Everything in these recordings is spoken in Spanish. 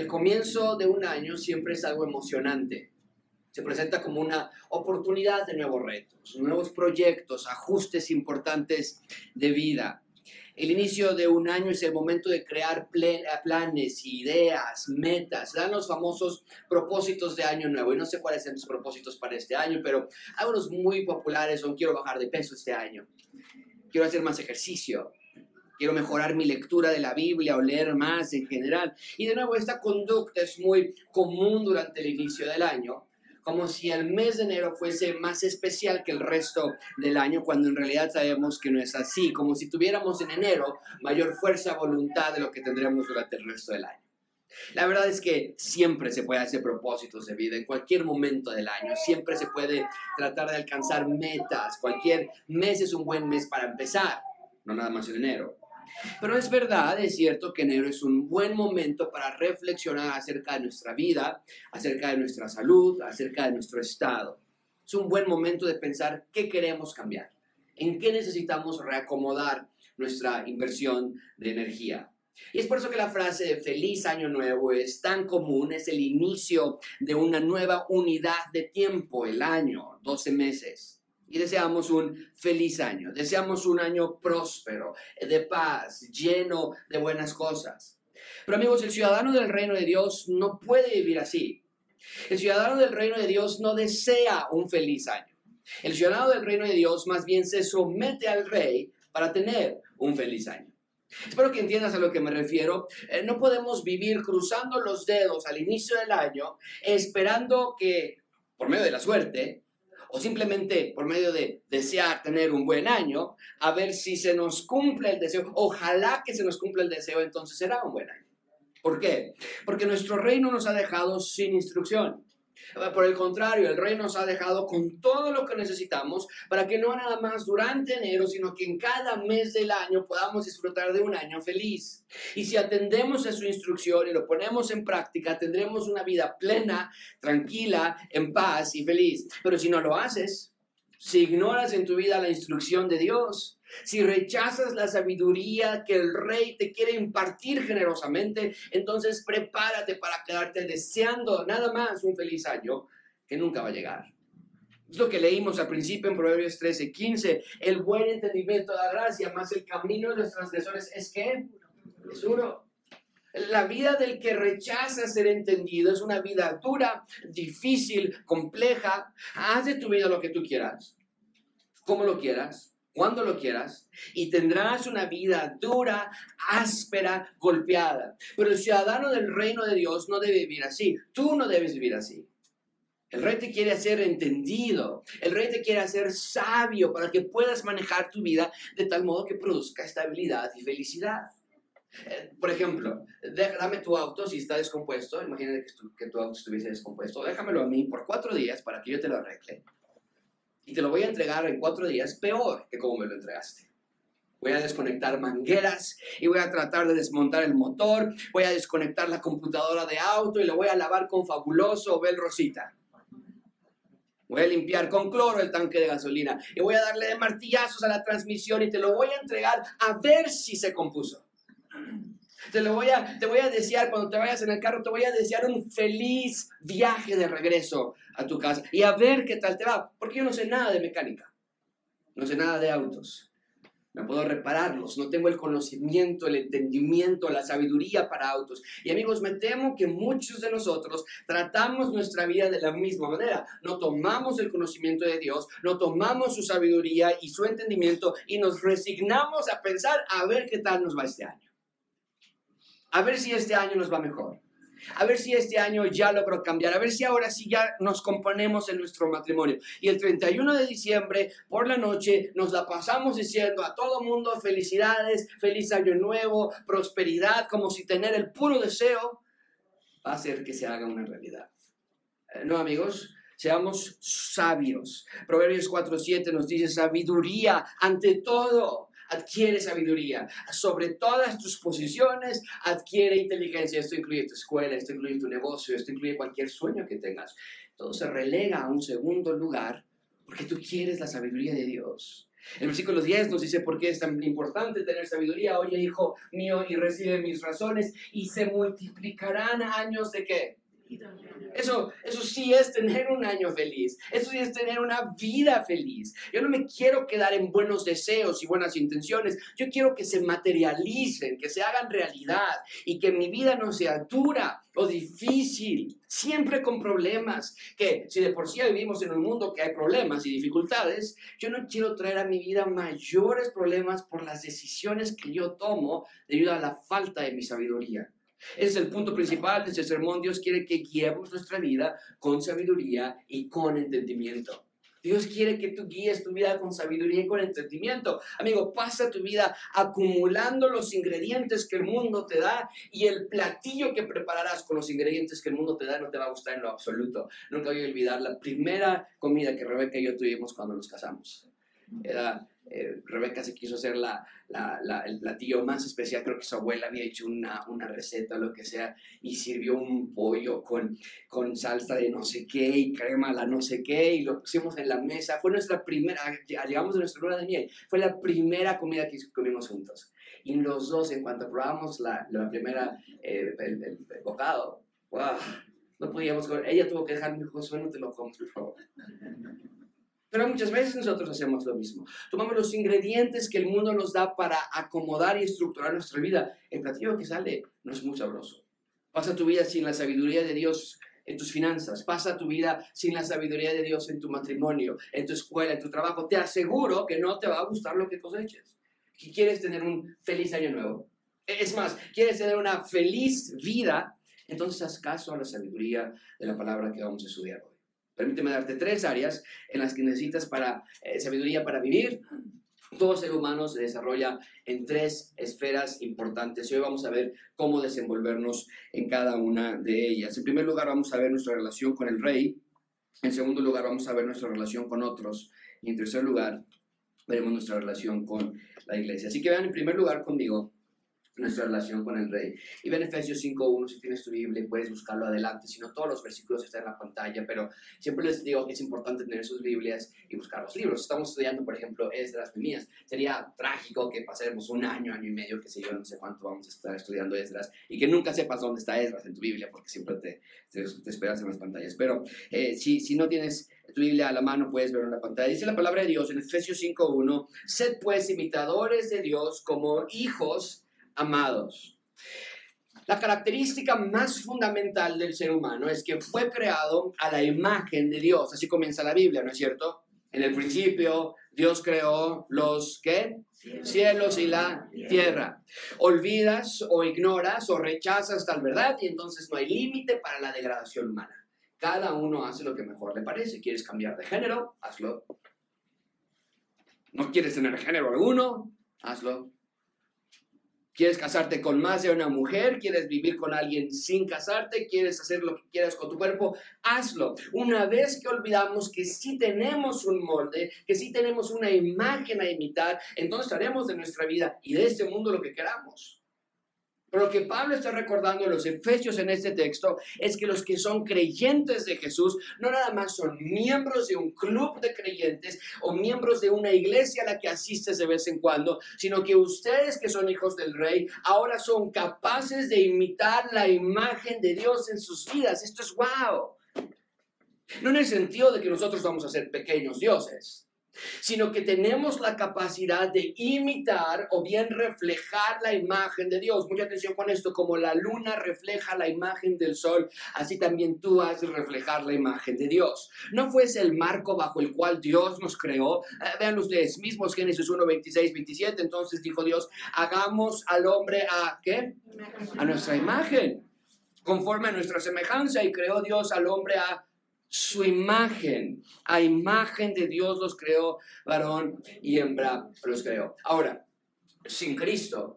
el comienzo de un año siempre es algo emocionante. Se presenta como una oportunidad de nuevos retos, nuevos proyectos, ajustes importantes de vida. El inicio de un año es el momento de crear planes, ideas, metas. Dan los famosos propósitos de año nuevo. Y no sé cuáles son tus propósitos para este año, pero algunos muy populares son quiero bajar de peso este año, quiero hacer más ejercicio, quiero mejorar mi lectura de la Biblia o leer más en general. Y de nuevo, esta conducta es muy común durante el inicio del año, como si el mes de enero fuese más especial que el resto del año, cuando en realidad sabemos que no es así, como si tuviéramos en enero mayor fuerza, voluntad de lo que tendremos durante el resto del año. La verdad es que siempre se puede hacer propósitos de vida, en cualquier momento del año, siempre se puede tratar de alcanzar metas, cualquier mes es un buen mes para empezar, no nada más en enero. Pero es verdad, es cierto que enero es un buen momento para reflexionar acerca de nuestra vida, acerca de nuestra salud, acerca de nuestro estado. Es un buen momento de pensar qué queremos cambiar, en qué necesitamos reacomodar nuestra inversión de energía. Y es por eso que la frase de feliz año nuevo es tan común, es el inicio de una nueva unidad de tiempo, el año, 12 meses y deseamos un feliz año, deseamos un año próspero, de paz, lleno de buenas cosas. Pero amigos, el ciudadano del reino de Dios no puede vivir así. El ciudadano del reino de Dios no desea un feliz año. El ciudadano del reino de Dios más bien se somete al rey para tener un feliz año. Espero que entiendas a lo que me refiero. Eh, no podemos vivir cruzando los dedos al inicio del año esperando que, por medio de la suerte, o simplemente por medio de desear tener un buen año, a ver si se nos cumple el deseo. Ojalá que se nos cumpla el deseo, entonces será un buen año. ¿Por qué? Porque nuestro reino nos ha dejado sin instrucción. Por el contrario, el rey nos ha dejado con todo lo que necesitamos para que no nada más durante enero, sino que en cada mes del año podamos disfrutar de un año feliz. Y si atendemos a su instrucción y lo ponemos en práctica, tendremos una vida plena, tranquila, en paz y feliz. Pero si no lo haces, si ignoras en tu vida la instrucción de Dios, si rechazas la sabiduría que el rey te quiere impartir generosamente, entonces prepárate para quedarte deseando nada más un feliz año que nunca va a llegar. Es lo que leímos al principio en Proverbios 13, 15. El buen entendimiento de la gracia, más el camino de los transgresores es que es uno. La vida del que rechaza ser entendido es una vida dura, difícil, compleja. Haz de tu vida lo que tú quieras, como lo quieras cuando lo quieras, y tendrás una vida dura, áspera, golpeada. Pero el ciudadano del reino de Dios no debe vivir así. Tú no debes vivir así. El rey te quiere hacer entendido. El rey te quiere hacer sabio para que puedas manejar tu vida de tal modo que produzca estabilidad y felicidad. Eh, por ejemplo, dame tu auto si está descompuesto. Imagínate que tu, que tu auto estuviese descompuesto. Déjamelo a mí por cuatro días para que yo te lo arregle y te lo voy a entregar en cuatro días peor que como me lo entregaste. Voy a desconectar mangueras y voy a tratar de desmontar el motor. Voy a desconectar la computadora de auto y lo voy a lavar con fabuloso Bel Rosita. Voy a limpiar con cloro el tanque de gasolina y voy a darle de martillazos a la transmisión y te lo voy a entregar a ver si se compuso. Te lo voy a, te voy a desear cuando te vayas en el carro, te voy a desear un feliz viaje de regreso a tu casa y a ver qué tal te va, porque yo no sé nada de mecánica, no sé nada de autos. No puedo repararlos, no tengo el conocimiento, el entendimiento, la sabiduría para autos. Y amigos, me temo que muchos de nosotros tratamos nuestra vida de la misma manera. No tomamos el conocimiento de Dios, no tomamos su sabiduría y su entendimiento y nos resignamos a pensar a ver qué tal nos va este año a ver si este año nos va mejor. A ver si este año ya logro cambiar. A ver si ahora sí ya nos componemos en nuestro matrimonio. Y el 31 de diciembre, por la noche, nos la pasamos diciendo a todo mundo felicidades, feliz año nuevo, prosperidad, como si tener el puro deseo va a hacer que se haga una realidad. Eh, no, amigos, seamos sabios. Proverbios 4.7 nos dice sabiduría ante todo adquiere sabiduría. Sobre todas tus posiciones, adquiere inteligencia. Esto incluye tu escuela, esto incluye tu negocio, esto incluye cualquier sueño que tengas. Todo se relega a un segundo lugar porque tú quieres la sabiduría de Dios. El versículo 10 nos dice por qué es tan importante tener sabiduría. Oye, hijo mío, y recibe mis razones, y se multiplicarán años de qué? Eso, eso sí es tener un año feliz. Eso sí es tener una vida feliz. Yo no me quiero quedar en buenos deseos y buenas intenciones. Yo quiero que se materialicen, que se hagan realidad y que mi vida no sea dura o difícil, siempre con problemas. Que si de por sí vivimos en un mundo que hay problemas y dificultades, yo no quiero traer a mi vida mayores problemas por las decisiones que yo tomo debido a la falta de mi sabiduría. Ese es el punto principal de este sermón. Dios quiere que guiemos nuestra vida con sabiduría y con entendimiento. Dios quiere que tú guíes tu vida con sabiduría y con entendimiento. Amigo, pasa tu vida acumulando los ingredientes que el mundo te da y el platillo que prepararás con los ingredientes que el mundo te da no te va a gustar en lo absoluto. Nunca voy a olvidar la primera comida que Rebeca y yo tuvimos cuando nos casamos. Era eh, Rebeca se quiso hacer la, el platillo más especial, creo que su abuela había hecho una, una receta o lo que sea, y sirvió un pollo con, con salsa de no sé qué y crema la no sé qué, y lo pusimos en la mesa. Fue nuestra primera, llegamos de nuestra luna de miel, fue la primera comida que comimos juntos. Y los dos, en cuanto probamos la, la primera, eh, el, bocado, wow, no podíamos comer. Ella tuvo que dejarme, Josué, no te lo comes, por favor. Pero muchas veces nosotros hacemos lo mismo. Tomamos los ingredientes que el mundo nos da para acomodar y estructurar nuestra vida. El platillo que sale no es muy sabroso. Pasa tu vida sin la sabiduría de Dios en tus finanzas. Pasa tu vida sin la sabiduría de Dios en tu matrimonio, en tu escuela, en tu trabajo. Te aseguro que no te va a gustar lo que coseches. Si quieres tener un feliz año nuevo. Es más, quieres tener una feliz vida, entonces haz caso a la sabiduría de la palabra que vamos a estudiar. Permíteme darte tres áreas en las que necesitas para, eh, sabiduría para vivir. Todo ser humano se desarrolla en tres esferas importantes y hoy vamos a ver cómo desenvolvernos en cada una de ellas. En primer lugar vamos a ver nuestra relación con el rey, en segundo lugar vamos a ver nuestra relación con otros y en tercer lugar veremos nuestra relación con la iglesia. Así que vean en primer lugar conmigo nuestra relación con el rey. Y ven Efesios 5.1, si tienes tu Biblia puedes buscarlo adelante, si no todos los versículos están en la pantalla, pero siempre les digo que es importante tener sus Biblias y buscar los libros. Estamos estudiando, por ejemplo, Esdras Mías. Sería trágico que pasemos un año, año y medio, que sé yo, no sé cuánto vamos a estar estudiando Esdras, y que nunca sepas dónde está Esdras en tu Biblia, porque siempre te, te, esperas en las pantallas. Pero eh, si, si no tienes tu Biblia a la mano, puedes verlo en la pantalla. Dice la palabra de Dios en Efesios 5.1, sed pues imitadores de Dios como hijos amados. La característica más fundamental del ser humano es que fue creado a la imagen de Dios. Así comienza la Biblia, ¿no es cierto? En el principio, Dios creó los ¿qué? cielos y la tierra. Olvidas o ignoras o rechazas tal verdad y entonces no hay límite para la degradación humana. Cada uno hace lo que mejor le parece. ¿Quieres cambiar de género? Hazlo. ¿No quieres tener género alguno? Hazlo. ¿Quieres casarte con más de una mujer? ¿Quieres vivir con alguien sin casarte? ¿Quieres hacer lo que quieras con tu cuerpo? Hazlo. Una vez que olvidamos que sí tenemos un molde, que sí tenemos una imagen a imitar, entonces haremos de nuestra vida y de este mundo lo que queramos. Pero lo que Pablo está recordando en los Efesios en este texto es que los que son creyentes de Jesús no nada más son miembros de un club de creyentes o miembros de una iglesia a la que asistes de vez en cuando, sino que ustedes que son hijos del rey ahora son capaces de imitar la imagen de Dios en sus vidas. Esto es wow. No en el sentido de que nosotros vamos a ser pequeños dioses sino que tenemos la capacidad de imitar o bien reflejar la imagen de Dios. Mucha atención con esto, como la luna refleja la imagen del sol, así también tú has de reflejar la imagen de Dios. No fuese el marco bajo el cual Dios nos creó. Eh, vean ustedes mismos Génesis 1, 26, 27, entonces dijo Dios, hagamos al hombre a qué? A nuestra imagen, conforme a nuestra semejanza, y creó Dios al hombre a su imagen. A imagen de Dios los creó, varón y hembra los creó. Ahora, sin Cristo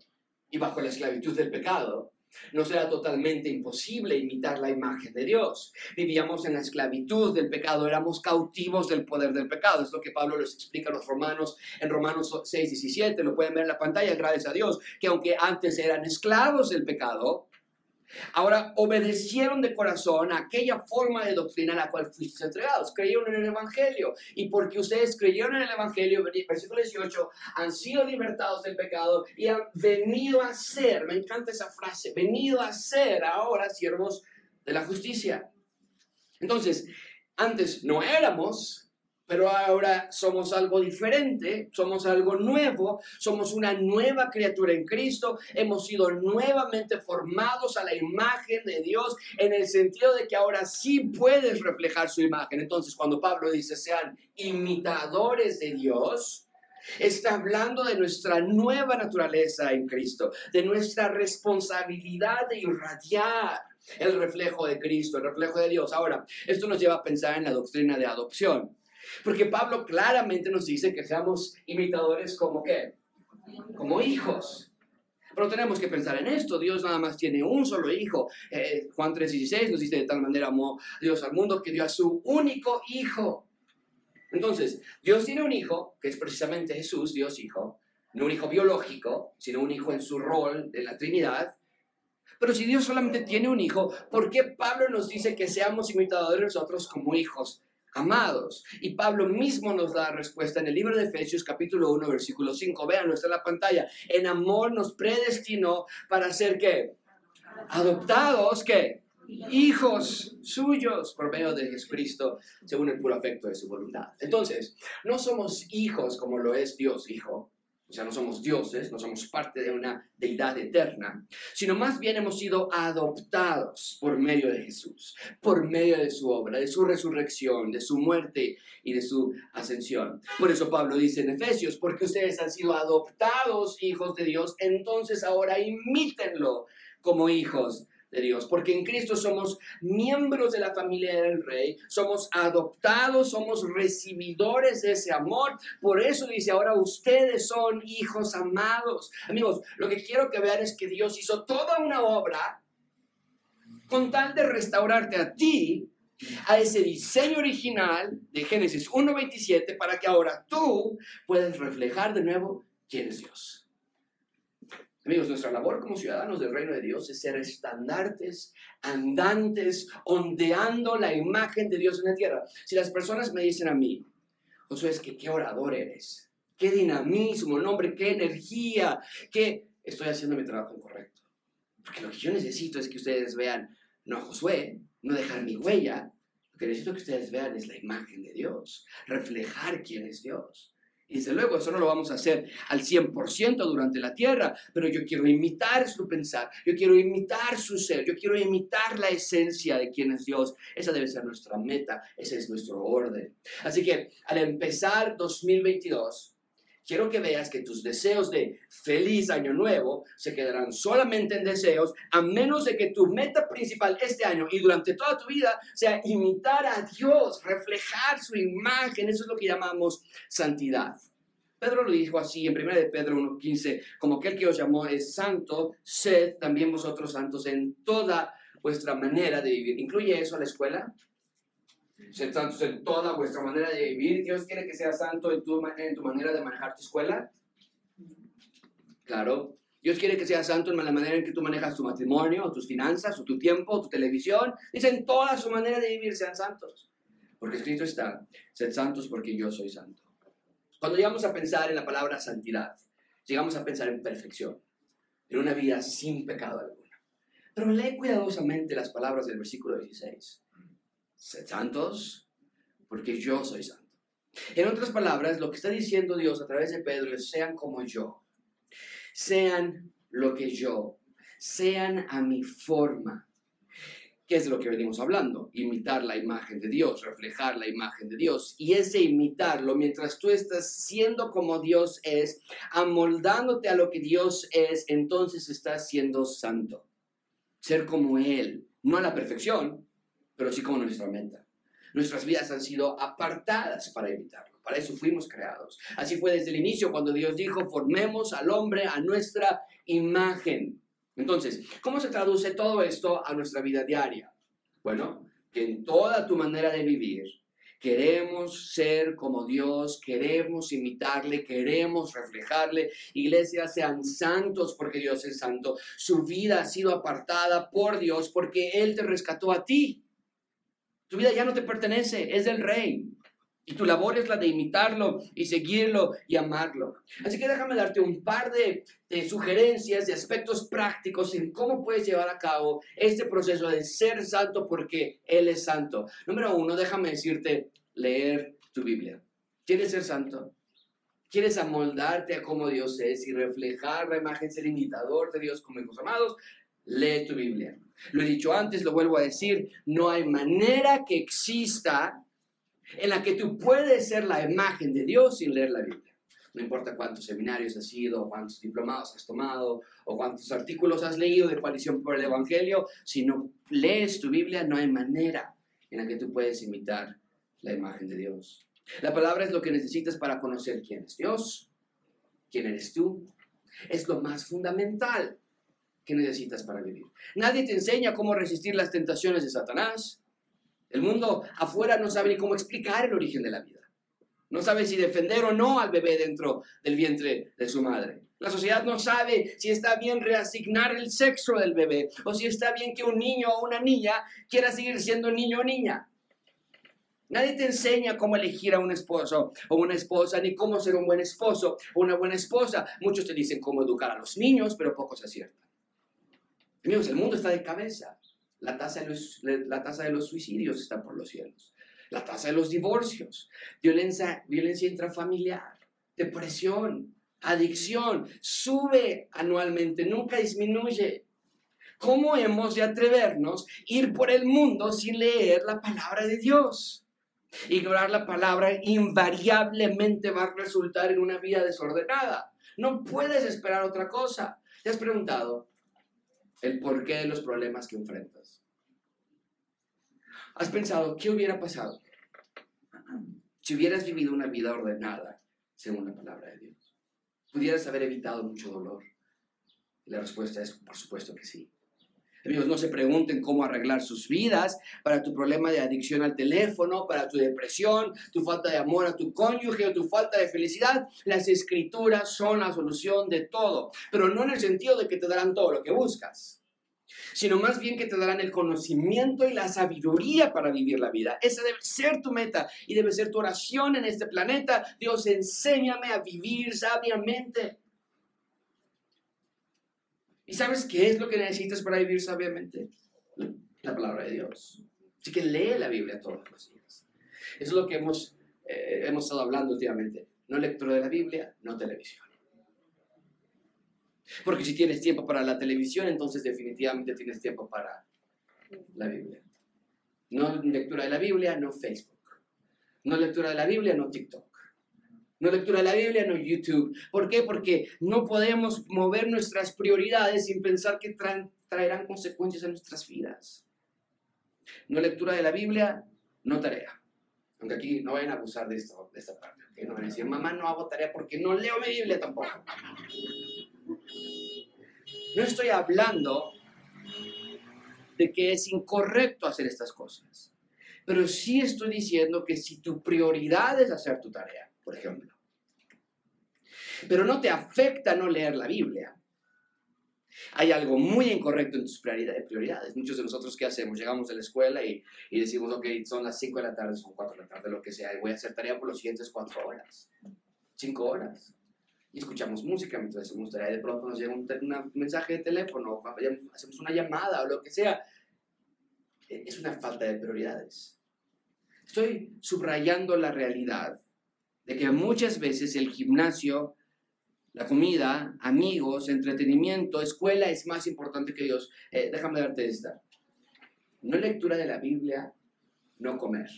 y bajo la esclavitud del pecado, no será totalmente imposible imitar la imagen de Dios. Vivíamos en la esclavitud del pecado, éramos cautivos del poder del pecado. Es lo que Pablo les explica a los romanos en Romanos 6, 17. Lo pueden ver en la pantalla, gracias a Dios, que aunque antes eran esclavos del pecado, Ahora obedecieron de corazón a aquella forma de doctrina a la cual fuiste entregados. Creyeron en el Evangelio. Y porque ustedes creyeron en el Evangelio, versículo 18, han sido libertados del pecado y han venido a ser, me encanta esa frase, venido a ser ahora siervos de la justicia. Entonces, antes no éramos, pero ahora somos algo diferente, somos algo nuevo, somos una nueva criatura en Cristo, hemos sido nuevamente formados a la imagen de Dios en el sentido de que ahora sí puedes reflejar su imagen. Entonces, cuando Pablo dice sean imitadores de Dios, Está hablando de nuestra nueva naturaleza en Cristo, de nuestra responsabilidad de irradiar el reflejo de Cristo, el reflejo de Dios. Ahora, esto nos lleva a pensar en la doctrina de adopción. Porque Pablo claramente nos dice que seamos imitadores como qué? Como hijos. Pero tenemos que pensar en esto. Dios nada más tiene un solo hijo. Eh, Juan 3:16 nos dice de tal manera amó Dios al mundo que dio a su único hijo. Entonces, Dios tiene un hijo, que es precisamente Jesús, Dios hijo. No un hijo biológico, sino un hijo en su rol de la Trinidad. Pero si Dios solamente tiene un hijo, ¿por qué Pablo nos dice que seamos imitadores nosotros como hijos? Amados. Y Pablo mismo nos da respuesta en el libro de Efesios capítulo 1 versículo 5. Vean, está en la pantalla. En amor nos predestinó para ser qué? Adoptados, ¿qué? Hijos suyos por medio de Jesucristo, según el puro afecto de su voluntad. Entonces, no somos hijos como lo es Dios, hijo, o sea, no somos dioses, no somos parte de una deidad eterna, sino más bien hemos sido adoptados por medio de Jesús, por medio de su obra, de su resurrección, de su muerte y de su ascensión. Por eso Pablo dice en Efesios, porque ustedes han sido adoptados hijos de Dios, entonces ahora imítenlo como hijos de Dios, porque en Cristo somos miembros de la familia del Rey, somos adoptados, somos recibidores de ese amor. Por eso dice, ahora ustedes son hijos amados. Amigos, lo que quiero que vean es que Dios hizo toda una obra con tal de restaurarte a ti, a ese diseño original de Génesis 1.27, para que ahora tú puedas reflejar de nuevo quién es Dios. Amigos, nuestra labor como ciudadanos del reino de Dios es ser estandartes, andantes, ondeando la imagen de Dios en la tierra. Si las personas me dicen a mí, Josué, que qué orador eres, qué dinamismo, nombre, qué energía, que estoy haciendo mi trabajo incorrecto. Porque lo que yo necesito es que ustedes vean, no a Josué, no dejar mi huella. Lo que necesito que ustedes vean es la imagen de Dios, reflejar quién es Dios. Y desde luego, eso no lo vamos a hacer al 100% durante la tierra, pero yo quiero imitar su pensar, yo quiero imitar su ser, yo quiero imitar la esencia de quién es Dios. Esa debe ser nuestra meta, ese es nuestro orden. Así que al empezar 2022, quiero que veas que tus deseos de feliz año nuevo se quedarán solamente en deseos, a menos de que tu meta principal este año y durante toda tu vida sea imitar a Dios, reflejar su imagen. Eso es lo que llamamos santidad. Pedro lo dijo así en 1 de Pedro 1.15, como aquel que os llamó es santo, sed también vosotros santos en toda vuestra manera de vivir. ¿Incluye eso a la escuela? Sed santos en toda vuestra manera de vivir. ¿Dios quiere que seas santo en tu, en tu manera de manejar tu escuela? Claro. Dios quiere que seas santo en la manera en que tú manejas tu matrimonio, tus finanzas, o tu tiempo, tu televisión. Dice, en toda su manera de vivir sean santos. Porque escrito está, sed santos porque yo soy santo. Cuando llegamos a pensar en la palabra santidad, llegamos a pensar en perfección, en una vida sin pecado alguno. Pero lee cuidadosamente las palabras del versículo 16. Sed santos, porque yo soy santo. En otras palabras, lo que está diciendo Dios a través de Pedro es, sean como yo, sean lo que yo, sean a mi forma, ¿Qué es lo que venimos hablando? Imitar la imagen de Dios, reflejar la imagen de Dios. Y ese imitarlo, mientras tú estás siendo como Dios es, amoldándote a lo que Dios es, entonces estás siendo santo. Ser como Él, no a la perfección, pero sí como nuestra meta. Nuestras vidas han sido apartadas para imitarlo. Para eso fuimos creados. Así fue desde el inicio cuando Dios dijo, formemos al hombre a nuestra imagen. Entonces, ¿cómo se traduce todo esto a nuestra vida diaria? Bueno, que en toda tu manera de vivir, Queremos ser como Dios, queremos imitarle, queremos reflejarle. Iglesia, sean santos porque Dios es santo. Su vida ha sido apartada por Dios porque Él te rescató a ti. Tu vida ya no te pertenece, es del Rey. Y tu labor es la de imitarlo y seguirlo y amarlo. Así que déjame darte un par de, sugerencias, de aspectos prácticos en cómo puedes llevar a cabo este proceso de ser santo porque Él es santo. Número uno, déjame decirte, leer tu Biblia. ¿Quieres ser santo? ¿Quieres amoldarte a cómo Dios es y reflejar la imagen, ser imitador de Dios como hijos amados? Lee tu Biblia. Lo he dicho antes, lo vuelvo a decir, no hay manera que exista en la que tú puedes ser la imagen de Dios sin leer la Biblia. No importa cuántos seminarios has ido, cuántos diplomados has tomado, o cuántos artículos has leído de coalición por el Evangelio, si no lees tu Biblia, no hay manera en la que tú puedes imitar la imagen de Dios. La palabra es lo que necesitas para conocer quién es Dios, quién eres tú. Es lo más fundamental que necesitas para vivir. Nadie te enseña cómo resistir las tentaciones de Satanás. El mundo afuera no sabe ni cómo explicar el origen de la vida. No sabe si defender o no al bebé dentro del vientre de su madre. La sociedad no sabe si está bien reasignar el sexo del bebé o si está bien que un niño o una niña quiera seguir siendo niño o niña. Nadie te enseña cómo elegir a un esposo o una esposa, ni cómo ser un buen esposo o una buena esposa. Muchos te dicen cómo educar a los niños, pero pocos aciertan. Amigos, el mundo está de cabeza. La tasa de, los, la tasa de los suicidios está por los cielos. La tasa de los divorcios, violencia, violencia intrafamiliar, depresión, adicción, sube anualmente, nunca disminuye. ¿Cómo hemos de atrevernos a ir por el mundo sin leer la palabra de Dios? Ignorar la palabra invariablemente va a resultar en una vida desordenada. No puedes esperar otra cosa. ¿Te has preguntado el porqué de los problemas que enfrentas? ¿Has pensado qué hubiera pasado si hubieras vivido una vida ordenada según la palabra de Dios? ¿Pudieras haber evitado mucho dolor? La respuesta es, por supuesto que sí. Amigos, no se pregunten cómo arreglar sus vidas para tu problema de adicción al teléfono, para tu depresión, tu falta de amor a tu cónyuge o tu falta de felicidad. Las escrituras son la solución de todo, pero no en el sentido de que te darán todo lo que buscas sino más bien que te darán el conocimiento y la sabiduría para vivir la vida. Esa debe ser tu meta y debe ser tu oración en este planeta. Dios, enséñame a vivir sabiamente. ¿Y sabes qué es lo que necesitas para vivir sabiamente? La palabra de Dios. Así que lee la Biblia todos los días. Eso es lo que hemos, eh, hemos estado hablando últimamente. No lectura de la Biblia, no televisión. Porque si tienes tiempo para la televisión, entonces definitivamente tienes tiempo para la Biblia. No lectura de la Biblia, no Facebook. No lectura de la Biblia, no TikTok. No lectura de la Biblia, no YouTube. ¿Por qué? Porque no podemos mover nuestras prioridades sin pensar que traerán consecuencias a nuestras vidas. No lectura de la Biblia, no tarea. Aunque aquí no vayan a abusar de, esto, de esta parte. No van a decir, mamá, no hago tarea porque no leo mi Biblia tampoco. No estoy hablando de que es incorrecto hacer estas cosas, pero sí estoy diciendo que si tu prioridad es hacer tu tarea, por ejemplo, pero no te afecta no leer la Biblia, hay algo muy incorrecto en tus prioridades. Muchos de nosotros, ¿qué hacemos? Llegamos a la escuela y, y decimos, ok, son las 5 de la tarde, son 4 de la tarde, lo que sea, y voy a hacer tarea por los siguientes 4 horas, 5 horas y escuchamos música mientras hacemos tarea y de pronto nos llega un, mensaje de teléfono, o hacemos una llamada o lo que sea. E, es una falta de prioridades. Estoy subrayando la realidad de que muchas veces el gimnasio, la comida, amigos, entretenimiento, escuela es más importante que Dios. Eh, déjame darte esta. No lectura de la Biblia, no comer.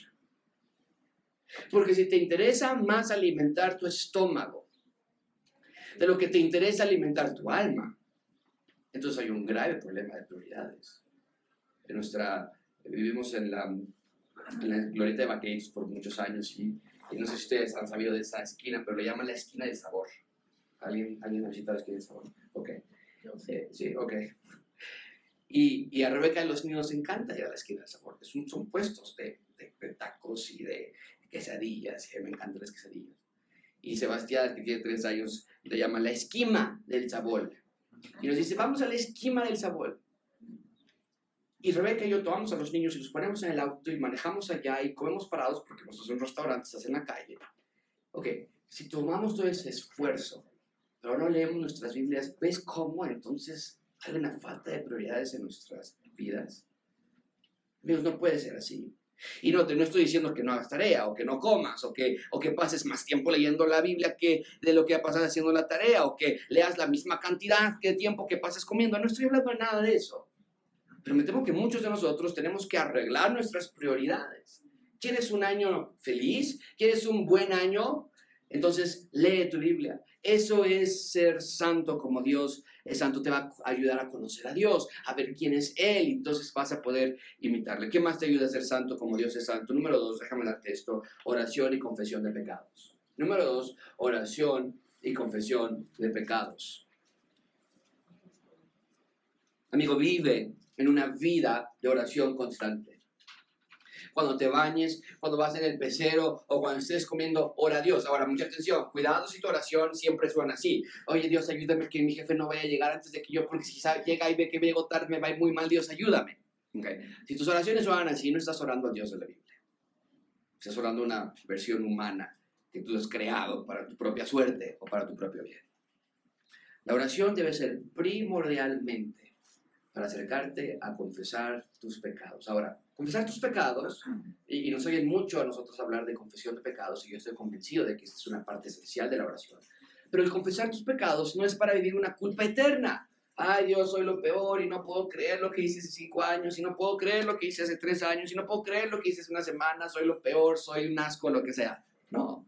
Porque si te interesa más alimentar tu estómago, de lo que te interesa alimentar tu alma. Entonces hay un grave problema de prioridades. En nuestra, vivimos en la, glorieta de Vaqueritos por muchos años y, no sé si ustedes han sabido de esa esquina, pero le llaman la esquina del sabor. ¿Alguien, ¿alguien esquina del sabor? Ok. Eh, sí, ok. Y, y, a Rebeca y los niños les encanta ir a la esquina del sabor. Son, son puestos de, de, tacos y de quesadillas, que me encantan las quesadillas. Y Sebastián, que tiene tres años, le llama la esquima del sabor. Y nos dice, vamos a la esquima del sabor. Y Rebeca y yo tomamos a los niños y los ponemos en el auto y manejamos allá y comemos parados porque nuestros son restaurantes, estás en la calle. Ok, si tomamos todo ese esfuerzo, pero no leemos nuestras Biblias, ¿ves cómo entonces hay una falta de prioridades en nuestras vidas? Amigos, no puede ser así. Y no, no estoy diciendo que no hagas tarea o que no comas o que, o que pases más tiempo leyendo la Biblia que de lo que pasas haciendo la tarea o que leas la misma cantidad de tiempo que pases comiendo. No estoy hablando de nada de eso. Pero me temo que muchos de nosotros tenemos que arreglar nuestras prioridades. ¿Quieres un año feliz? ¿Quieres un buen año? Entonces lee tu Biblia. Eso es ser santo como Dios es santo. Te va a ayudar a conocer a Dios, a ver quién es Él. Y entonces vas a poder imitarle. ¿Qué más te ayuda a ser santo como Dios es santo? Número dos, déjame darte esto. Oración y confesión de pecados. Número dos, oración y confesión de pecados. Amigo, vive en una vida de oración constante. Cuando te bañes, cuando vas en el pecero o cuando estés comiendo, ora a Dios. Ahora, mucha atención, cuidado si tu oración siempre suena así. Oye, Dios, ayúdame que mi jefe no vaya a llegar antes de que yo, porque si llega y ve que llego tarde, me va a ir muy mal, Dios, ayúdame. Okay. Si tus oraciones suenan así, no estás orando a Dios de la Biblia. Estás orando una versión humana que tú has creado para tu propia suerte o para tu propio bien. La oración debe ser primordialmente para acercarte a confesar tus pecados. Ahora, confesar tus pecados, y, nos oyen mucho a nosotros hablar de confesión de pecados, y yo estoy convencido de que esta es una parte esencial de la oración. Pero el confesar tus pecados no es para vivir una culpa eterna. Ay, yo soy lo peor y no puedo creer lo que hice hace cinco años, y no puedo creer lo que hice hace tres años, y no puedo creer lo que hice hace una semana, soy lo peor, soy un asco, lo que sea. No.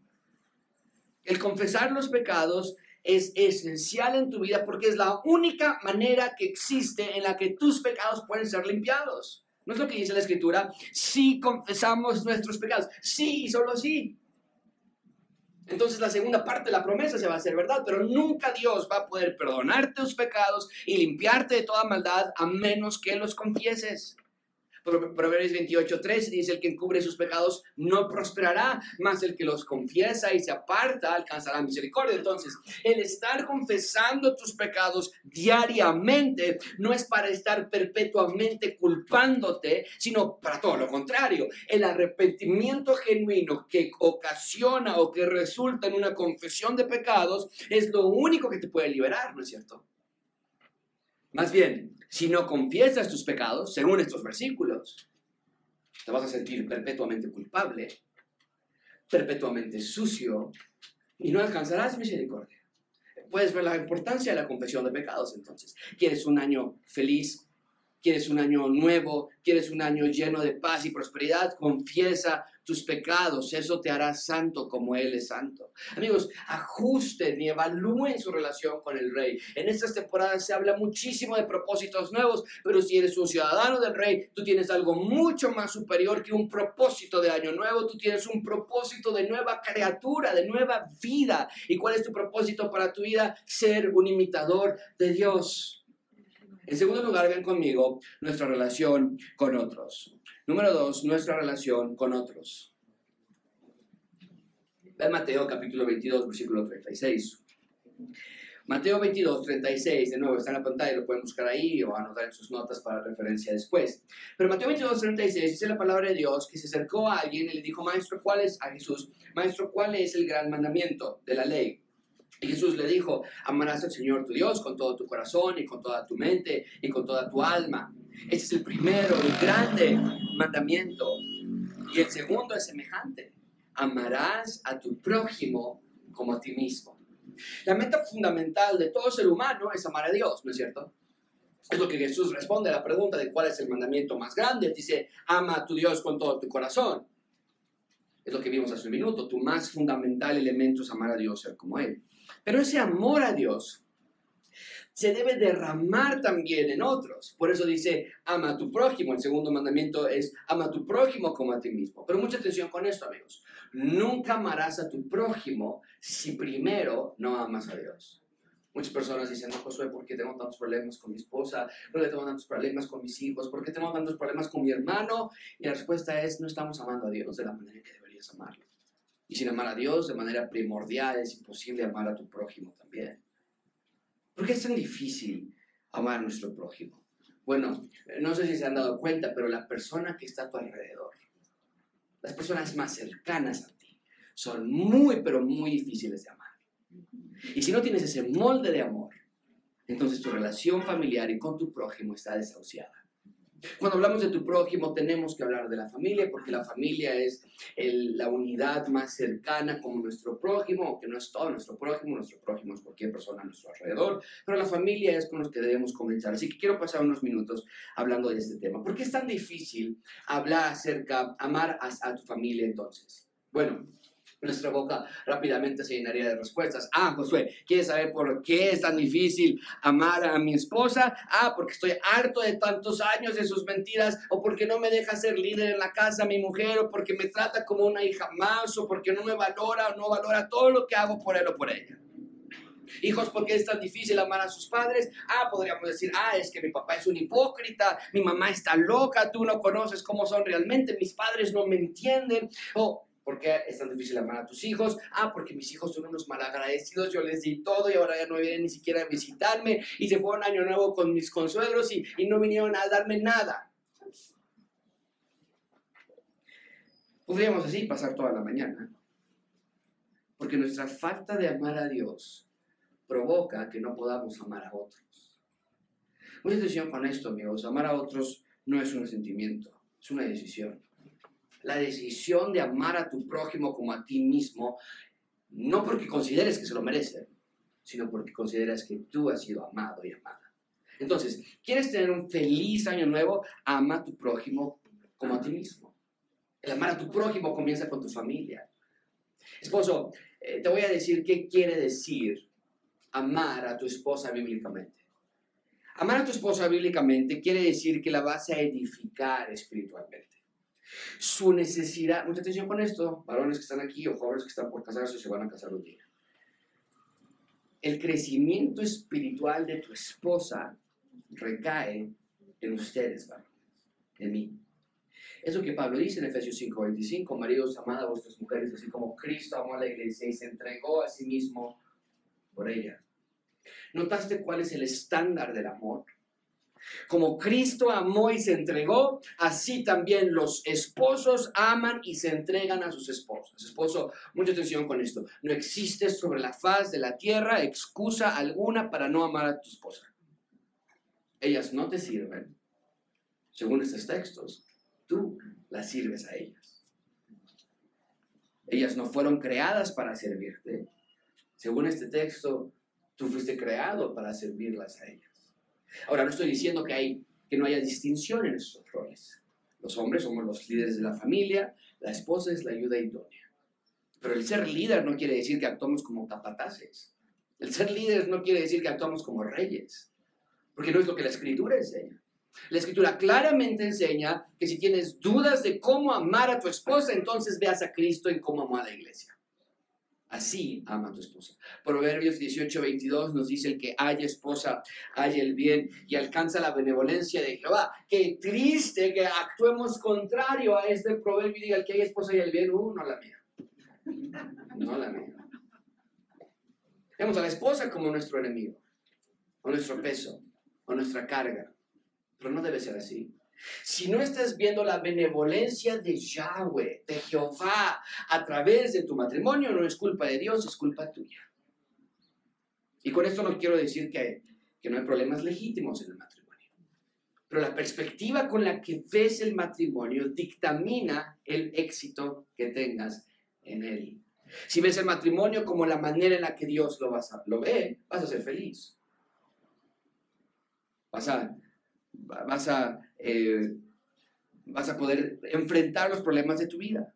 El confesar los pecados es esencial en tu vida porque es la única manera que existe en la que tus pecados pueden ser limpiados. ¿No es lo que dice la escritura? Si confesamos nuestros pecados. Sí solo sí. Entonces la segunda parte de la promesa se va a hacer verdad, pero nunca Dios va a poder perdonarte tus pecados y limpiarte de toda maldad a menos que los confieses. Proverbios 28, 13 dice, el que encubre sus pecados no prosperará, más el que los confiesa y se aparta alcanzará misericordia. Entonces, el estar confesando tus pecados diariamente no es para estar perpetuamente culpándote, sino para todo lo contrario. El arrepentimiento genuino que ocasiona o que resulta en una confesión de pecados es lo único que te puede liberar, ¿no es cierto? Más bien, si no confiesas tus pecados, según estos versículos, te vas a sentir perpetuamente culpable, perpetuamente sucio y no alcanzarás misericordia. Puedes ver la importancia de la confesión de pecados entonces. ¿Quieres un año feliz? ¿Quieres un año nuevo? ¿Quieres un año lleno de paz y prosperidad? Confiesa tus pecados, eso te hará santo como Él es santo. Amigos, ajusten y evalúen su relación con el Rey. En estas temporadas se habla muchísimo de propósitos nuevos, pero si eres un ciudadano del Rey, tú tienes algo mucho más superior que un propósito de año nuevo, tú tienes un propósito de nueva criatura, de nueva vida. ¿Y cuál es tu propósito para tu vida? Ser un imitador de Dios. En segundo lugar, ven conmigo nuestra relación con otros. Número dos, nuestra relación con otros. Ve Mateo capítulo 22, versículo 36. Mateo 22, 36, de nuevo está en la pantalla, lo pueden buscar ahí o anotar en sus notas para referencia después. Pero Mateo 22, 36 dice la palabra de Dios que se acercó a alguien y le dijo, Maestro, ¿cuál es, a Jesús, Maestro, cuál es el gran mandamiento de la ley? Y Jesús le dijo, amarás al Señor tu Dios con todo tu corazón y con toda tu mente y con toda tu alma. Ese es el primero, el grande mandamiento. Y el segundo es semejante. Amarás a tu prójimo como a ti mismo. La meta fundamental de todo ser humano es amar a Dios, ¿no es cierto? Es lo que Jesús responde a la pregunta de cuál es el mandamiento más grande. Dice, ama a tu Dios con todo tu corazón. Es lo que vimos hace un minuto. Tu más fundamental elemento es amar a Dios, ser como Él. Pero ese amor a Dios se debe derramar también en otros. Por eso dice, ama a tu prójimo. El segundo mandamiento es, ama a tu prójimo como a ti mismo. Pero mucha atención con esto, amigos. Nunca amarás a tu prójimo si primero no amas a Dios. Muchas personas dicen, no, Josué, ¿por qué tengo tantos problemas con mi esposa? ¿Por qué tengo tantos problemas con mis hijos? ¿Por qué tengo tantos problemas con mi hermano? Y la respuesta es, no estamos amando a Dios de la manera que deberías amarlo. Y sin amar a Dios de manera primordial es imposible amar a tu prójimo también. ¿Por qué es tan difícil amar a nuestro prójimo? Bueno, no sé si se han dado cuenta, pero la persona que está a tu alrededor, las personas más cercanas a ti, son muy, pero muy difíciles de amar. Y si no tienes ese molde de amor, entonces tu relación familiar y con tu prójimo está desahuciada. Cuando hablamos de tu prójimo tenemos que hablar de la familia porque la familia es la unidad más cercana como nuestro prójimo, aunque no es todo nuestro prójimo, nuestro prójimo es cualquier persona a nuestro alrededor, pero la familia es con los que debemos comenzar. Así que quiero pasar unos minutos hablando de este tema. ¿Por qué es tan difícil hablar acerca, amar a tu familia entonces? Bueno, nuestra boca rápidamente se llenaría de respuestas. Ah, Josué, ¿quieres saber por qué es tan difícil amar a mi esposa? Ah, porque estoy harto de tantos años de sus mentiras, o porque no me deja ser líder en la casa mi mujer, o porque me trata como una hija más, o porque no me valora o no valora todo lo que hago por él o por ella. Hijos, ¿por qué es tan difícil amar a sus padres? Ah, podríamos decir, ah, es que mi papá es un hipócrita, mi mamá está loca, tú no conoces cómo son realmente, mis padres no me entienden. O ¿Por qué es tan difícil amar a tus hijos? Ah, porque mis hijos son unos malagradecidos, yo les di todo y ahora ya no vienen ni siquiera a visitarme y se fueron año nuevo con mis consuegros y, y no vinieron a darme nada. Podríamos así pasar toda la mañana, porque nuestra falta de amar a Dios provoca que no podamos amar a otros. Mucha atención con esto, amigos. Amar a otros no es un sentimiento, es una decisión la decisión de amar a tu prójimo como a ti mismo, no porque consideres que se lo merece, sino porque consideras que tú has sido amado y amada. Entonces, ¿quieres tener un feliz año nuevo? Ama a tu prójimo como a ti mismo. El amar a tu prójimo comienza con tu familia. Esposo, eh, te voy a decir qué quiere decir amar a tu esposa bíblicamente. Amar a tu esposa bíblicamente quiere decir que la vas a edificar espiritualmente. Su necesidad, mucha atención con esto, varones que están aquí o jóvenes que están por casarse o se van a casar un día. El crecimiento espiritual de tu esposa recae en ustedes, varones, en mí. Es lo que Pablo dice en Efesios 5:25, maridos, amad a vuestras mujeres, así como Cristo amó a la iglesia y se entregó a sí mismo por ella. ¿Notaste cuál es el estándar del amor? Como Cristo amó y se entregó, así también los esposos aman y se entregan a sus esposas. Esposo, mucha atención con esto. No existe sobre la faz de la tierra excusa alguna para no amar a tu esposa. Ellas no te sirven, según estos textos. Tú las sirves a ellas. Ellas no fueron creadas para servirte. Según este texto, tú fuiste creado para servirlas a ellas. Ahora, no estoy diciendo que, no haya distinción en esos roles. Los hombres somos los líderes de la familia, la esposa es la ayuda idónea. Pero el ser líder no quiere decir que actuamos como capataces. El ser líder no quiere decir que actuamos como reyes, porque no es lo que la escritura enseña. La escritura claramente enseña que si tienes dudas de cómo amar a tu esposa, entonces veas a Cristo en cómo amó a la iglesia. Así ama tu esposa. Proverbios 18, 22 nos dice el que haya esposa, haya el bien y alcanza la benevolencia de Jehová. Qué triste que actuemos contrario a este proverbio y diga el que haya esposa y el bien, uh, no la mía. No la mía. Vemos a la esposa como nuestro enemigo, o nuestro peso, o nuestra carga. Pero no debe ser así. Si no estás viendo la benevolencia de Yahweh, de Jehová, a través de tu matrimonio, no es culpa de Dios, es culpa tuya. Y con esto no quiero decir que, no hay problemas legítimos en el matrimonio. Pero la perspectiva con la que ves el matrimonio dictamina el éxito que tengas en él. Si ves el matrimonio como la manera en la que Dios lo, vas lo ve, vas a ser feliz. Vas a vas a, eh, vas a poder enfrentar los problemas de tu vida.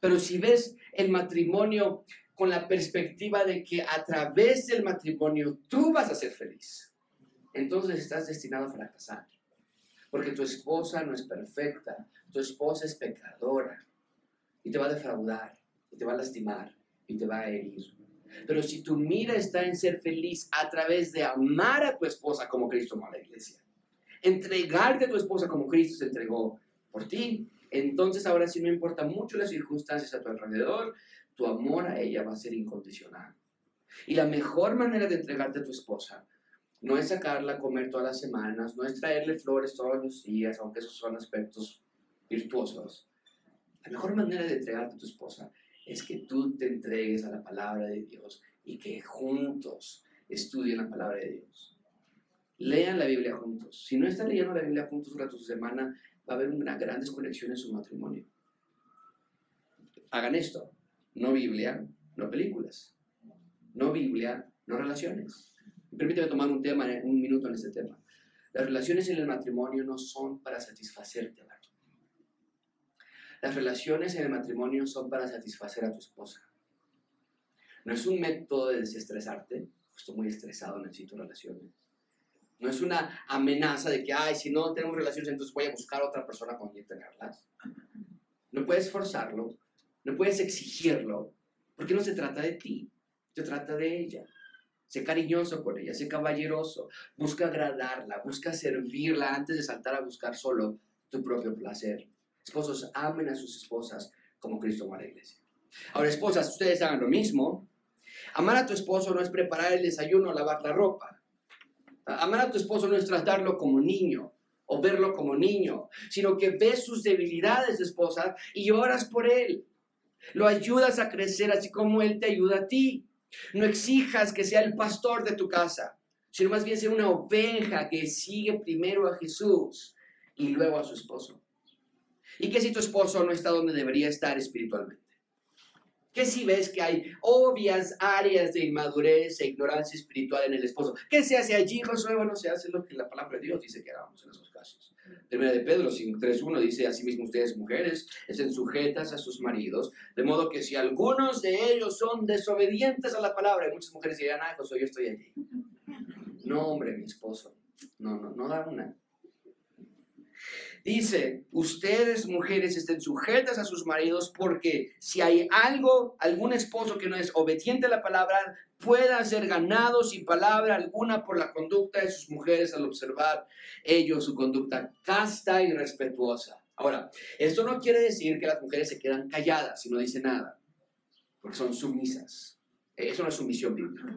Pero si ves el matrimonio con la perspectiva de que a través del matrimonio tú vas a ser feliz, entonces estás destinado a fracasar. Porque tu esposa no es perfecta, tu esposa es pecadora y te va a defraudar, y te va a lastimar, y te va a herir. Pero si tu mira está en ser feliz a través de amar a tu esposa como Cristo amó a la iglesia, entregarte a tu esposa como Cristo se entregó por ti, entonces ahora sí no importa mucho las circunstancias a tu alrededor, tu amor a ella va a ser incondicional. Y la mejor manera de entregarte a tu esposa no es sacarla a comer todas las semanas, no es traerle flores todos los días, aunque esos son aspectos virtuosos. La mejor manera de entregarte a tu esposa es que tú te entregues a la palabra de Dios y que juntos estudien la palabra de Dios. Lean la Biblia juntos. Si no están leyendo la Biblia juntos durante su semana, va a haber una gran desconexión en su matrimonio. Hagan esto. No Biblia, no películas. No Biblia, no relaciones. Permíteme tomar un, tema, un minuto en este tema. Las relaciones en el matrimonio no son para satisfacerte, Las relaciones en el matrimonio son para satisfacer a tu esposa. No es un método de desestresarte. Estoy muy estresado, necesito relaciones. No es una amenaza de que, ay, si no tenemos relaciones, entonces voy a buscar a otra persona con quien tenerlas. No puedes forzarlo, no puedes exigirlo, porque no se trata de ti, se trata de ella. Sé cariñoso con ella, sé caballeroso, busca agradarla, busca servirla antes de saltar a buscar solo tu propio placer. Esposos, amen a sus esposas como Cristo amó a la iglesia. Ahora, esposas, ustedes hagan lo mismo. Amar a tu esposo no es preparar el desayuno o lavar la ropa. Amar a tu esposo no es tratarlo como niño o verlo como niño, sino que ves sus debilidades, esposa, y oras por él. Lo ayudas a crecer así como él te ayuda a ti. No exijas que sea el pastor de tu casa, sino más bien sea una oveja que sigue primero a Jesús y luego a su esposo. ¿Y qué si tu esposo no está donde debería estar espiritualmente? ¿Qué si ves que hay obvias áreas de inmadurez e ignorancia espiritual en el esposo? ¿Qué se hace allí, Josué? Bueno, se hace lo que la palabra de Dios dice que hagamos en esos casos. Primera de Pedro 3.1 dice, asimismo ustedes mujeres estén sujetas a sus maridos, de modo que si algunos de ellos son desobedientes a la palabra, y muchas mujeres dirán, ah, Josué, yo estoy allí. No, hombre, mi esposo. No, no, no da una. Dice, ustedes mujeres estén sujetas a sus maridos porque si hay algo, algún esposo que no es obediente a la palabra, pueda ser ganado sin palabra alguna por la conducta de sus mujeres al observar ellos su conducta casta y respetuosa. Ahora, esto no quiere decir que las mujeres se quedan calladas y no dicen nada, porque son sumisas. Eso no es sumisión bíblica.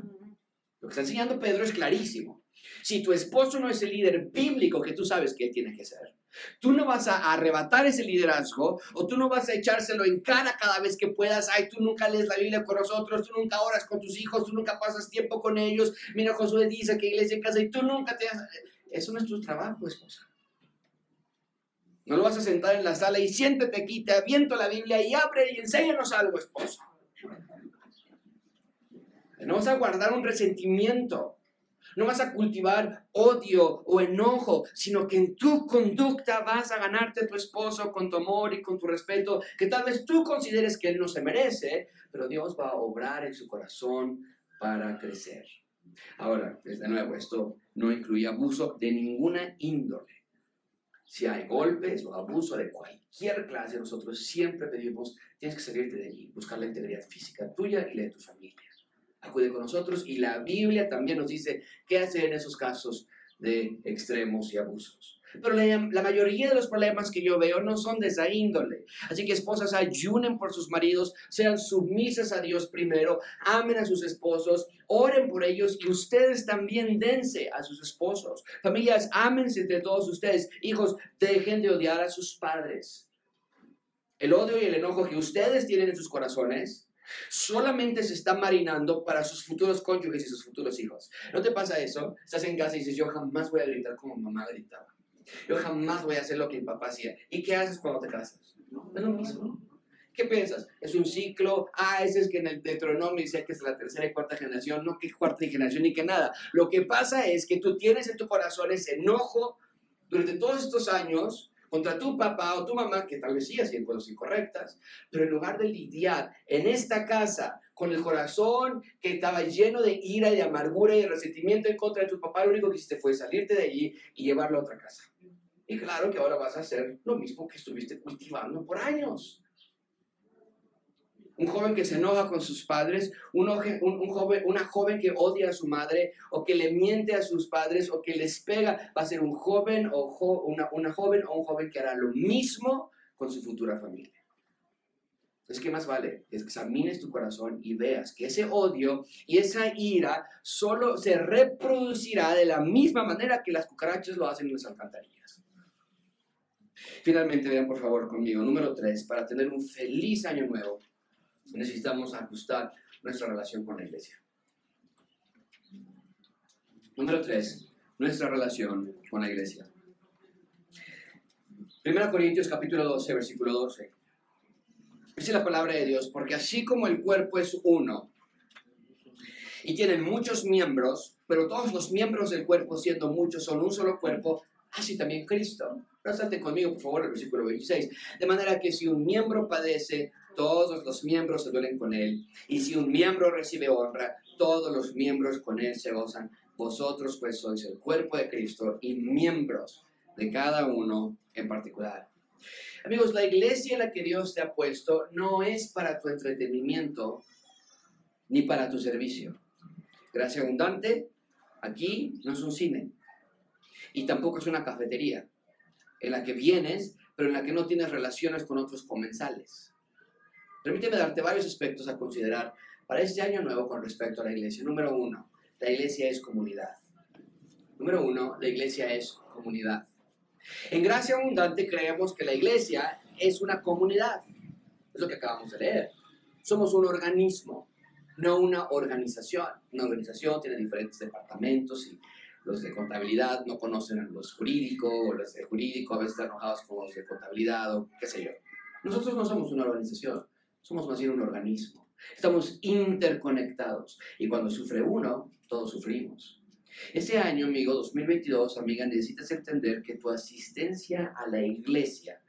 Lo que está enseñando Pedro es clarísimo. Si tu esposo no es el líder bíblico que tú sabes que tiene que ser, Tú no vas a arrebatar ese liderazgo o tú no vas a echárselo en cara cada vez que puedas. Ay, tú nunca lees la Biblia con nosotros, tú nunca oras con tus hijos, tú nunca pasas tiempo con ellos. Mira, Josué dice que iglesia en casa y tú nunca te... Eso no es tu trabajo, esposa. No lo vas a sentar en la sala y siéntete aquí, te aviento la Biblia y abre y enséñanos algo, esposa. No vas a guardar un resentimiento. No vas a cultivar odio o enojo, sino que en tu conducta vas a ganarte a tu esposo con tu amor y con tu respeto, que tal vez tú consideres que él no se merece, pero Dios va a obrar en su corazón para crecer. Ahora, de nuevo, esto no incluye abuso de ninguna índole. Si hay golpes o abuso de cualquier clase, nosotros siempre pedimos, tienes que salirte de allí, buscar la integridad física tuya y la de tu familia acude con nosotros y la Biblia también nos dice qué hacer en esos casos de extremos y abusos. Pero la, mayoría de los problemas que yo veo no son de esa índole. Así que esposas ayunen por sus maridos, sean sumisas a Dios primero, amen a sus esposos, oren por ellos y ustedes también dense a sus esposos. Familias, ámense entre todos ustedes. Hijos, dejen de odiar a sus padres. El odio y el enojo que ustedes tienen en sus corazones solamente se está marinando para sus futuros cónyuges y sus futuros hijos. ¿No te pasa eso? Estás en casa y dices, yo jamás voy a gritar como mamá gritaba. Yo jamás voy a hacer lo que mi papá hacía. ¿Y qué haces cuando te casas? Es lo mismo. ¿Qué piensas? ¿Es un ciclo? Ah, ese es que en el Deuteronomio dice que es la tercera y cuarta generación. No que cuarta generación ni que nada. Lo que pasa es que tú tienes en tu corazón ese enojo durante todos estos años contra tu papá o tu mamá, que tal vez sí hacían cosas incorrectas, pero en lugar de lidiar en esta casa con el corazón que estaba lleno de ira y de amargura y de resentimiento en contra de tu papá, lo único que hiciste fue salirte de allí y llevarlo a otra casa. Y claro que ahora vas a hacer lo mismo que estuviste cultivando por años un joven que se enoja con sus padres, un, joven, una joven que odia a su madre o que le miente a sus padres o que les pega, va a ser un joven o una, una joven o un joven que hará lo mismo con su futura familia. Es que más vale que examines tu corazón y veas que ese odio y esa ira solo se reproducirá de la misma manera que las cucarachas lo hacen en las alcantarillas. Finalmente, vean por favor conmigo, número tres, para tener un feliz año nuevo, necesitamos ajustar nuestra relación con la iglesia. Número tres, nuestra relación con la iglesia. 1 Corintios capítulo 12, versículo 12. Dice la palabra de Dios, porque así como el cuerpo es uno y tiene muchos miembros, pero todos los miembros del cuerpo siendo muchos son un solo cuerpo, así también Cristo. Resalte conmigo, por favor, el versículo 26. De manera que si un miembro padece, todos los miembros se duelen con él. Y si un miembro recibe honra, todos los miembros con él se gozan. Vosotros pues sois el cuerpo de Cristo y miembros de cada uno en particular. Amigos, la iglesia en la que Dios te ha puesto no es para tu entretenimiento ni para tu servicio. Gracia abundante, aquí no es un cine y tampoco es una cafetería en la que vienes, pero en la que no tienes relaciones con otros comensales. Permíteme darte varios aspectos a considerar para este año nuevo con respecto a la iglesia. Número uno, la iglesia es comunidad. Número uno, la iglesia es comunidad. En Gracia Abundante creemos que la iglesia es una comunidad. Es lo que acabamos de leer. Somos un organismo, no una organización. Una organización tiene diferentes departamentos y los de contabilidad no conocen a los jurídicos, o los de jurídico a veces están enojados con los de contabilidad o qué sé yo. Nosotros no somos una organización, somos más bien un organismo. Estamos interconectados y cuando sufre uno, todos sufrimos. Este año, amigo, 2022, amiga, necesitas entender que tu asistencia a la iglesia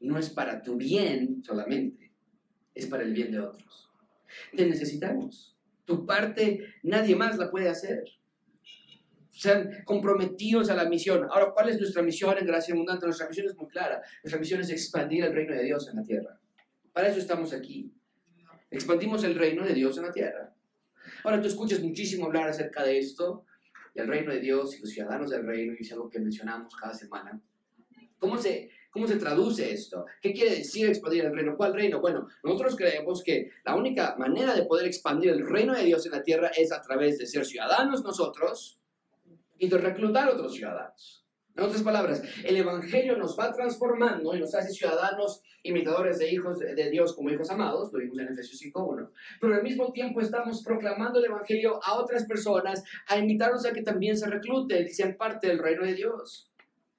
no es para tu bien solamente, es para el bien de otros. Te necesitamos. Tu parte nadie más la puede hacer sean comprometidos a la misión. Ahora, ¿cuál es nuestra misión en Gracia Abundante? Nuestra misión es muy clara. Nuestra misión es expandir el reino de Dios en la tierra. Para eso estamos aquí. Expandimos el reino de Dios en la tierra. Ahora, tú escuchas muchísimo hablar acerca de esto, y el reino de Dios y los ciudadanos del reino, y es algo que mencionamos cada semana. ¿Cómo se, ¿Cómo se traduce esto? ¿Qué quiere decir expandir el reino? ¿Cuál reino? Bueno, nosotros creemos que la única manera de poder expandir el reino de Dios en la tierra es a través de ser ciudadanos nosotros y de reclutar otros ciudadanos. En otras palabras, el Evangelio nos va transformando y nos hace ciudadanos imitadores de hijos de Dios como hijos amados, lo vimos en Efesios 5.1, pero al mismo tiempo estamos proclamando el Evangelio a otras personas, a invitarlos a que también se recluten y sean parte del reino de Dios.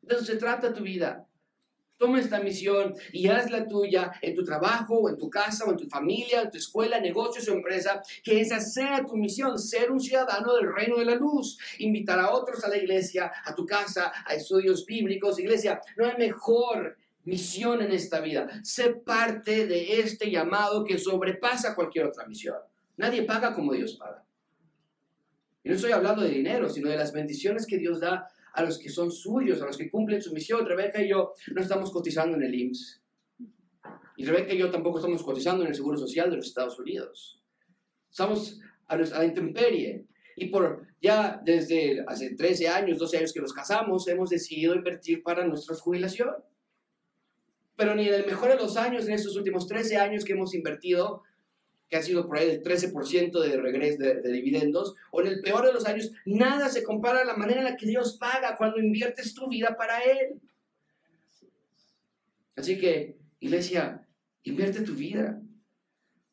De eso se trata tu vida. Toma esta misión y hazla tuya en tu trabajo, en tu casa, o en tu familia, en tu escuela, negocios o empresa. Que esa sea tu misión, ser un ciudadano del reino de la luz. Invitar a otros a la iglesia, a tu casa, a estudios bíblicos. Iglesia, no hay mejor misión en esta vida. Sé parte de este llamado que sobrepasa cualquier otra misión. Nadie paga como Dios paga. Y no estoy hablando de dinero, sino de las bendiciones que Dios da a los que son suyos, a los que cumplen su misión. Rebeca y yo no estamos cotizando en el IMSS. Y Rebeca y yo tampoco estamos cotizando en el Seguro Social de los Estados Unidos. Estamos a, la intemperie. Y por ya desde hace 13 años, 12 años que nos casamos, hemos decidido invertir para nuestra jubilación. Pero ni en el mejor de los años, en estos últimos 13 años que hemos invertido, que ha sido por ahí del 13% de regreso de, dividendos, o en el peor de los años, nada se compara a la manera en la que Dios paga cuando inviertes tu vida para Él. Así que, iglesia, invierte tu vida.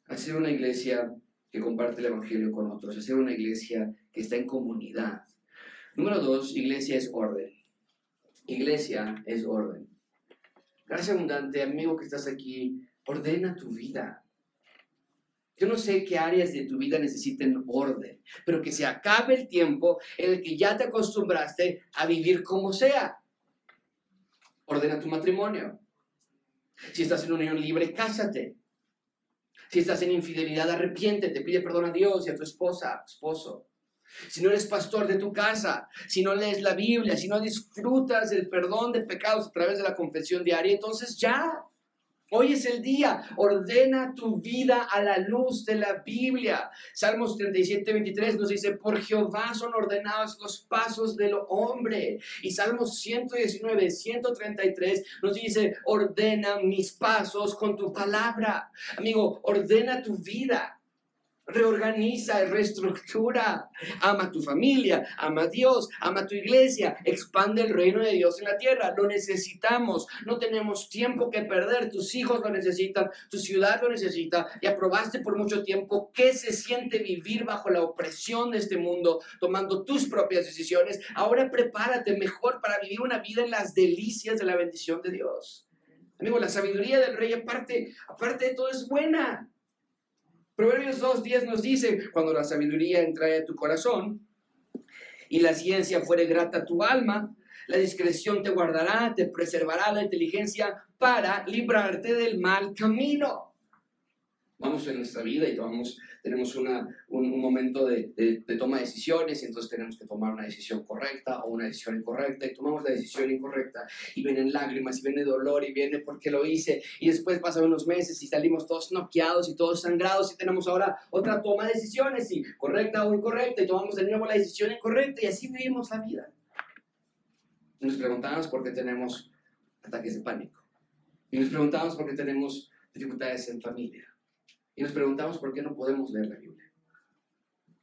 Hacer una iglesia que comparte el Evangelio con otros, hacer una iglesia que está en comunidad. Número dos, iglesia es orden. Iglesia es orden. Gracias abundante, amigo que estás aquí, ordena tu vida. Yo no sé qué áreas de tu vida necesiten orden, pero que se acabe el tiempo en el que ya te acostumbraste a vivir como sea. Ordena tu matrimonio. Si estás en unión libre, cásate. Si estás en infidelidad, arrepiéntete, pide perdón a Dios y a tu esposa, esposo. Si no eres pastor de tu casa, si no lees la Biblia, si no disfrutas del perdón de pecados a través de la confesión diaria, entonces ya, Hoy es el día. Ordena tu vida a la luz de la Biblia. Salmos 37, 23 nos dice, por Jehová son ordenados los pasos del hombre. Y Salmos 119, 133 nos dice, ordena mis pasos con tu palabra. Amigo, ordena tu vida reorganiza, reestructura, ama tu familia, ama a Dios, ama a tu iglesia, expande el reino de Dios en la tierra. Lo necesitamos, no tenemos tiempo que perder, tus hijos lo necesitan, tu ciudad lo necesita y aprobaste por mucho tiempo qué se siente vivir bajo la opresión de este mundo, tomando tus propias decisiones. Ahora prepárate mejor para vivir una vida en las delicias de la bendición de Dios. Amigo, la sabiduría del rey aparte, aparte de todo es buena. Proverbios 2.10 nos dice, cuando la sabiduría entra a tu corazón y la ciencia fuere grata a tu alma, la discreción te guardará, te preservará la inteligencia para librarte del mal camino vamos en nuestra vida y tomamos, tenemos una, un, momento de, de, toma de decisiones y entonces tenemos que tomar una decisión correcta o una decisión incorrecta. Y tomamos la decisión incorrecta y vienen lágrimas y viene dolor y viene porque lo hice. Y después pasan unos meses y salimos todos noqueados y todos sangrados y tenemos ahora otra toma de decisiones y correcta o incorrecta y tomamos de nuevo la decisión incorrecta y así vivimos la vida. nos preguntamos por qué tenemos ataques de pánico. Y nos preguntamos por qué tenemos dificultades en familia y nos preguntamos por qué no podemos leer la Biblia.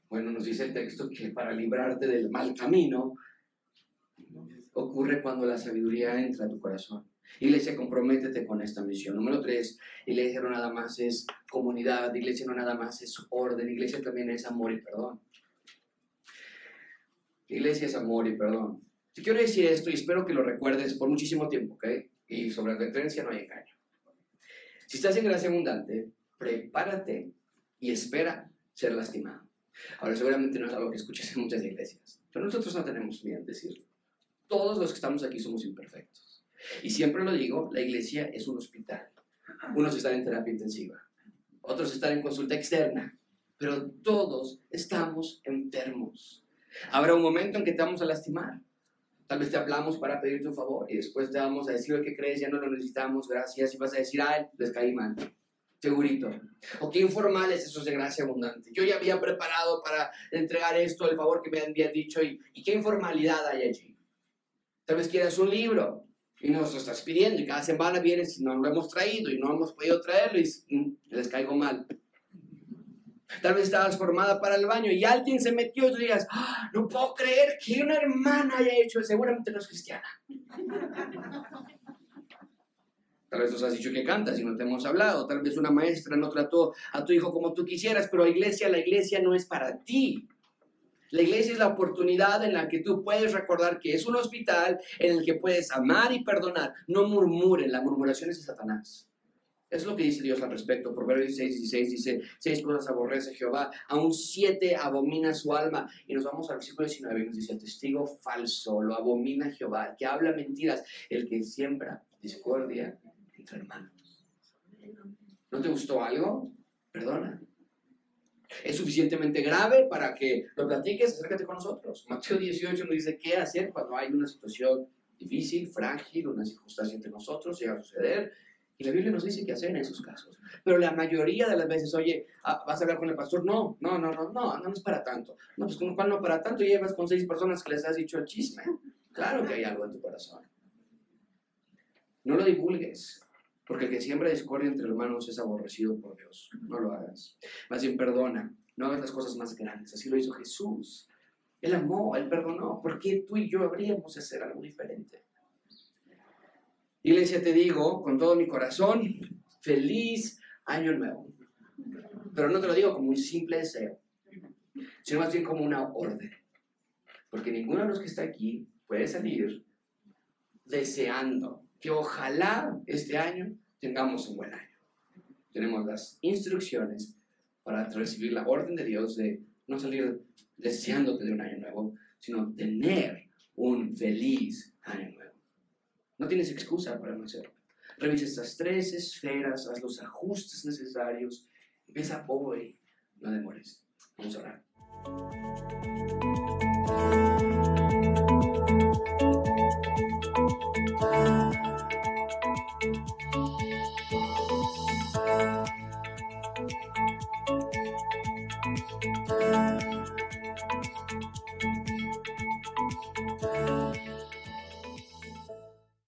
Bueno, nos dice el texto que para librarte del mal camino ocurre cuando la sabiduría entra a tu corazón. Iglesia, comprométete con esta misión. Número tres, iglesia no nada más es comunidad, iglesia no nada más es orden, iglesia también es amor y perdón. Iglesia es amor y perdón. Te quiero decir esto y espero que lo recuerdes por muchísimo tiempo, ¿ok? Y sobre la referencia no hay engaño. Si estás en gracia abundante, prepárate y espera ser lastimado. Ahora, seguramente no es algo que escuches en muchas iglesias, pero nosotros no tenemos miedo en decirlo. Todos los que estamos aquí somos imperfectos. Y siempre lo digo, la iglesia es un hospital. Unos están en terapia intensiva, otros están en consulta externa, pero todos estamos enfermos. Habrá un momento en que te vamos a lastimar. Tal vez te hablamos para pedirte un favor y después te vamos a decir, ¿qué crees? Ya no lo necesitamos, gracias. Y vas a decir, ay, les caí mal segurito. O qué informal es eso de gracia abundante. Yo ya había preparado para entregar esto, el favor que me habían dicho, y, y qué informalidad hay allí. Tal vez quieras un libro y nos lo estás pidiendo, y cada semana vienes y no lo hemos traído y no hemos podido traerlo y mm, les caigo mal. Tal vez estabas formada para el baño y alguien se metió y tú digas, ¡Ah, no puedo creer que una hermana haya hecho, seguramente no es cristiana. Tal vez nos has dicho que cantas y no te hemos hablado. Tal vez una maestra no trató a tu hijo como tú quisieras, pero la iglesia, la iglesia no es para ti. La iglesia es la oportunidad en la que tú puedes recordar que es un hospital en el que puedes amar y perdonar. No murmuren, la murmuración es de Satanás. Es lo que dice Dios al respecto. Proverbios 6, 16 dice, seis cosas aborrece Jehová, aún siete abomina su alma. Y nos vamos al versículo 19 y nos dice, el testigo falso lo abomina Jehová, que habla mentiras, el que siembra discordia hermanos. ¿No te gustó algo? Perdona. Es suficientemente grave para que lo platiques, acércate con nosotros. Mateo 18 nos dice qué hacer cuando hay una situación difícil, frágil, una circunstancia entre nosotros, llega a suceder. Y la Biblia nos dice qué hacer en esos casos. Pero la mayoría de las veces, oye, ah, ¿vas a hablar con el pastor? No, no, no, no, no, no es para tanto. No, pues como cual no para tanto, llevas con seis personas que les has dicho el chisme. Claro que hay algo en tu corazón. No lo divulgues. Porque el que siembra discordia entre hermanos es aborrecido por Dios. No lo hagas. Más bien perdona. No hagas las cosas más grandes. Así lo hizo Jesús. Él amó, Él perdonó. ¿Por qué tú y yo habríamos de hacer algo diferente? Iglesia, te digo con todo mi corazón, feliz año nuevo. Pero no te lo digo como un simple deseo, sino más bien como una orden. Porque ninguno de los que está aquí puede salir deseando que ojalá este año tengamos un buen año. Tenemos las instrucciones para recibir la orden de Dios de no salir deseándote de un año nuevo, sino tener un feliz año nuevo. No tienes excusa para no hacerlo. Revisa estas tres esferas, haz los ajustes necesarios. Empieza hoy, no demores. Vamos a orar.